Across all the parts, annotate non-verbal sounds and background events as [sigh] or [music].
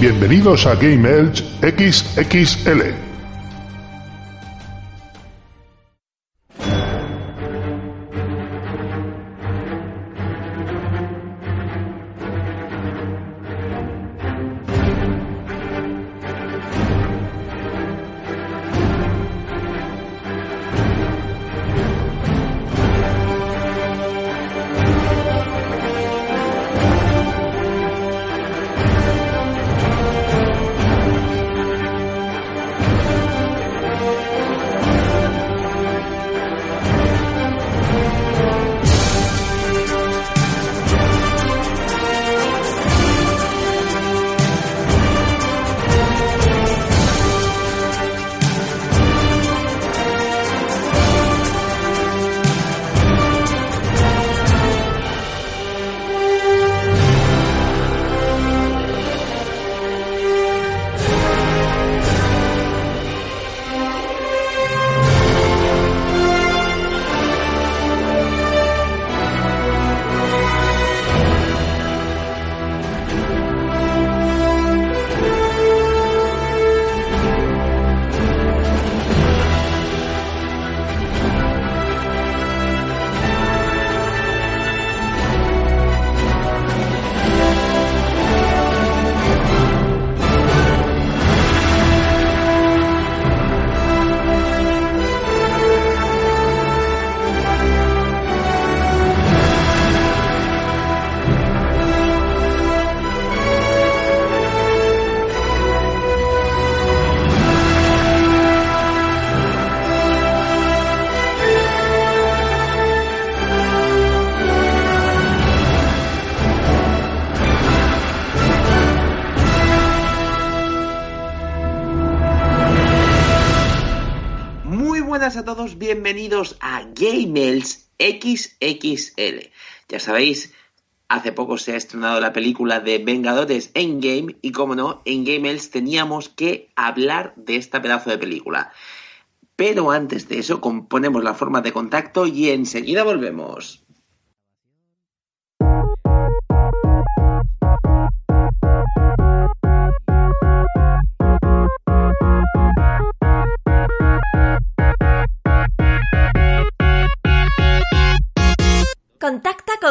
Bienvenidos a Game Elch XXL. A todos, bienvenidos a Gamels XXL. Ya sabéis, hace poco se ha estrenado la película de Vengadores Endgame y como no, en Gamels teníamos que hablar de esta pedazo de película. Pero antes de eso, componemos la forma de contacto y enseguida volvemos.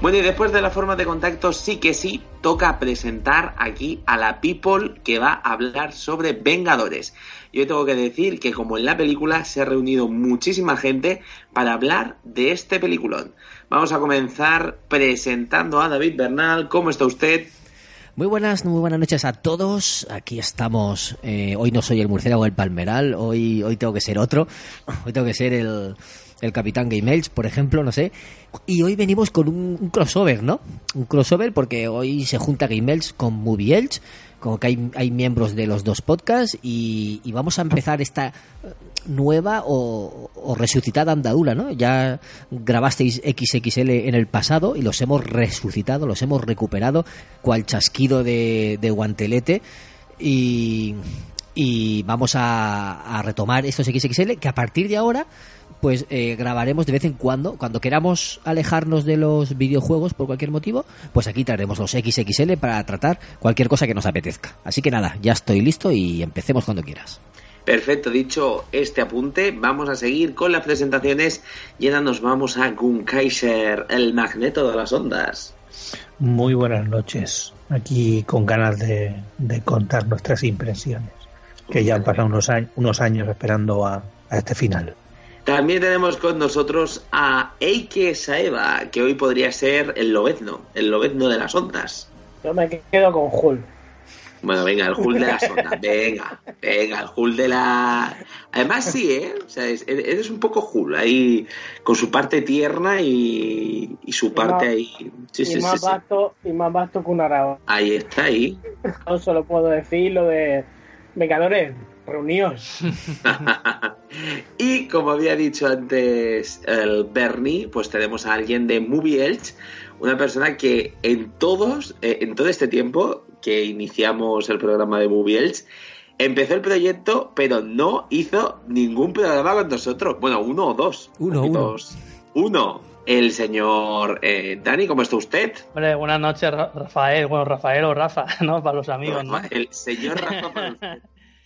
Bueno, y después de la forma de contacto, sí que sí, toca presentar aquí a la people que va a hablar sobre Vengadores. Yo tengo que decir que como en la película se ha reunido muchísima gente para hablar de este peliculón. Vamos a comenzar presentando a David Bernal. ¿Cómo está usted? Muy buenas, muy buenas noches a todos. Aquí estamos. Eh, hoy no soy el murciélago del Palmeral, hoy, hoy tengo que ser otro. [laughs] Hoy tengo que ser el, el Capitán Game Elch, por ejemplo, no sé. Y hoy venimos con un, crossover, ¿no? Un crossover porque hoy se junta Game Elch con Movie Elch, como que hay, hay miembros de los dos podcasts y, y vamos a empezar esta nueva o, o, resucitada andadura, ¿no? Ya grabasteis XXL en el pasado y los hemos resucitado, los hemos recuperado, cual chasquido de, de guantelete y, y vamos a, a retomar estos XXL que a partir de ahora pues eh, grabaremos de vez en cuando, cuando queramos alejarnos de los videojuegos por cualquier motivo, pues aquí traeremos los XXL para tratar cualquier cosa que nos apetezca. Así que nada, ya estoy listo y empecemos cuando quieras. Perfecto, dicho este apunte, vamos a seguir con las presentaciones y ahora nos vamos a Gunkaiser, el magneto de las ondas. Muy buenas noches, aquí con ganas de, de contar nuestras impresiones, que ya han pasado unos, años, unos años esperando a, a este final. También tenemos con nosotros a Eike Saeva, que hoy podría ser el lobezno, el lobezno de las ondas. Yo me quedo con Hull. Bueno, venga, el Hull de las ondas, [laughs] venga, venga, el Hull de la... Además sí, ¿eh? O sea, es, eres un poco Hull, ahí con su parte tierna y, y su parte más, ahí... Sí, y, sí, más sí. vasto, y más vasto que un arao. Ahí está, ahí. [laughs] Yo solo puedo decir lo de Vengadores, reuníos. [laughs] y como había dicho antes el Bernie, pues tenemos a alguien de Movie Elch, una persona que en todos, eh, en todo este tiempo que iniciamos el programa de Movie Elch, empezó el proyecto, pero no hizo ningún programa con nosotros. Bueno, uno o dos. Uno, uno. Uno. El señor eh, Dani, ¿cómo está usted? Hombre, buenas noches, Rafael. Bueno, Rafael o Rafa, [laughs] ¿no? Para los amigos, ¿no? El señor Rafa para usted. [laughs]